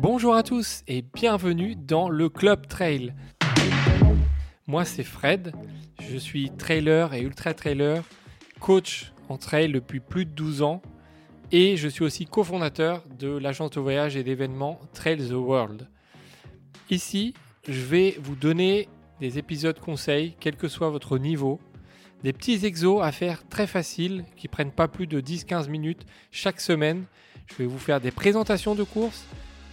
Bonjour à tous et bienvenue dans le Club Trail. Moi c'est Fred, je suis trailer et ultra trailer, coach en trail depuis plus de 12 ans et je suis aussi cofondateur de l'agence de voyage et d'événements Trail the World. Ici, je vais vous donner des épisodes conseils, quel que soit votre niveau, des petits exos à faire très faciles qui prennent pas plus de 10-15 minutes chaque semaine. Je vais vous faire des présentations de courses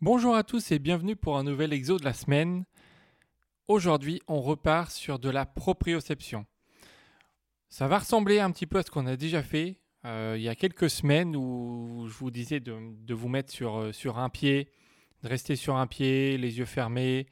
Bonjour à tous et bienvenue pour un nouvel exo de la semaine. Aujourd'hui, on repart sur de la proprioception. Ça va ressembler un petit peu à ce qu'on a déjà fait euh, il y a quelques semaines où je vous disais de, vous mettre sur, euh, sur un pied, de rester sur un pied, les yeux fermés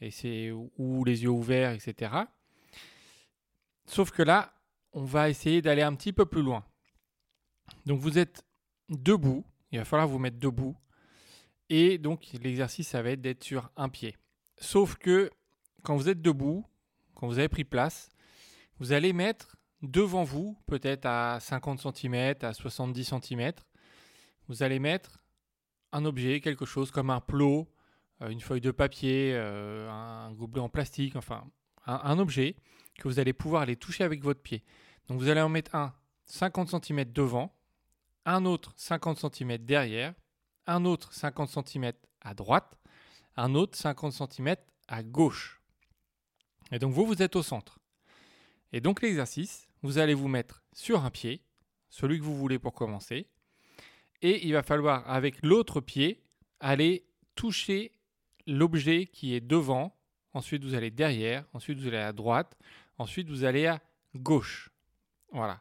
et ou les yeux ouverts, etc. Sauf que là, on va essayer d'aller un petit peu plus loin. Donc vous êtes debout, il va falloir vous mettre debout et donc l'exercice, ça va être d'être sur un pied. Sauf que quand vous êtes debout, quand vous avez pris place, vous allez mettre devant vous, peut-être à 50 cm, à 70 cm, vous allez mettre un objet, quelque chose comme un plot, euh, une feuille de papier, euh, un gobelet en plastique, enfin un, objet que vous allez pouvoir aller toucher avec votre pied. Donc vous allez en mettre un 50 cm devant, un autre 50 cm derrière, un autre 50 cm à droite, un autre 50 cm à gauche. Et donc vous, vous êtes au centre. Et donc l'exercice, vous allez vous mettre sur un pied, celui que vous voulez pour commencer, et il va falloir avec l'autre pied aller toucher l'objet qui est devant, ensuite vous allez derrière, ensuite vous allez à droite, ensuite vous allez à gauche. Voilà.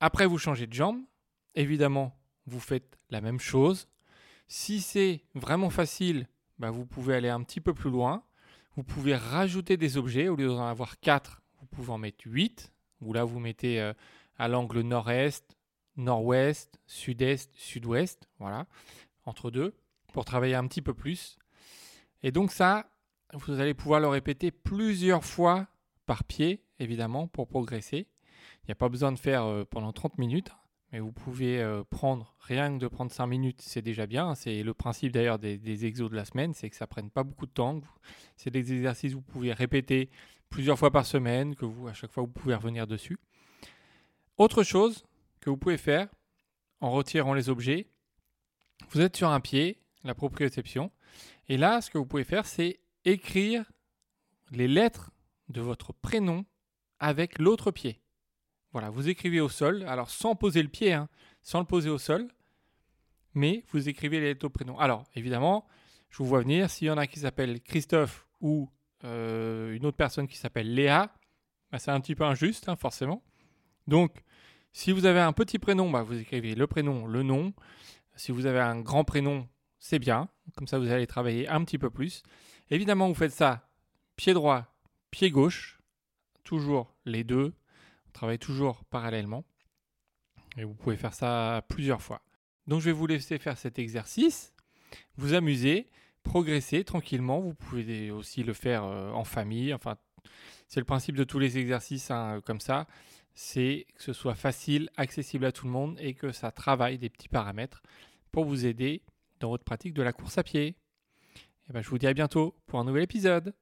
Après vous changez de jambe, évidemment vous faites la même chose. Si c'est vraiment facile, bah, vous pouvez aller un petit peu plus loin. Vous pouvez rajouter des objets. Au lieu d'en avoir 4, vous pouvez en mettre 8. Ou là, vous mettez euh, à l'angle nord-est, nord-ouest, sud-est, sud-ouest. Voilà, entre deux, pour travailler un petit peu plus. Et donc ça, vous allez pouvoir le répéter plusieurs fois par pied, évidemment, pour progresser. Il n'y a pas besoin de faire euh, pendant 30 minutes mais vous pouvez euh, prendre, rien que de prendre 5 minutes, c'est déjà bien. C'est le principe d'ailleurs des, exos de la semaine, c'est que ça ne prenne pas beaucoup de temps. C'est des exercices que vous pouvez répéter plusieurs fois par semaine, que vous, à chaque fois, vous pouvez revenir dessus. Autre chose que vous pouvez faire en retirant les objets, vous êtes sur un pied, la proprioception, et là, ce que vous pouvez faire, c'est écrire les lettres de votre prénom avec l'autre pied. Voilà, vous écrivez au sol, alors sans poser le pied, hein, sans le poser au sol, mais vous écrivez les lettres au. Alors, évidemment, je vous vois venir, s'il y en a qui s'appellent Christophe ou euh, une autre personne qui s'appelle Léa, bah, c'est un petit peu injuste, hein, forcément. Donc, si vous avez un petit prénom, bah, vous écrivez le prénom, le nom. Si vous avez un grand prénom, c'est bien. Comme ça, vous allez travailler un petit peu plus. Évidemment, vous faites ça pied droit, pied gauche, toujours les deux, travaille toujours parallèlement. Et vous pouvez faire ça plusieurs fois. Donc je vais vous laisser faire cet exercice, vous amuser, progresser tranquillement. Vous pouvez aussi le faire euh, en famille. Enfin, c'est le principe de tous les exercices hein, comme ça. C'est que ce soit facile, accessible à tout le monde et que ça travaille des petits paramètres pour vous aider dans votre pratique de la course à pied. Et ben, je vous dis à bientôt pour un nouvel épisode.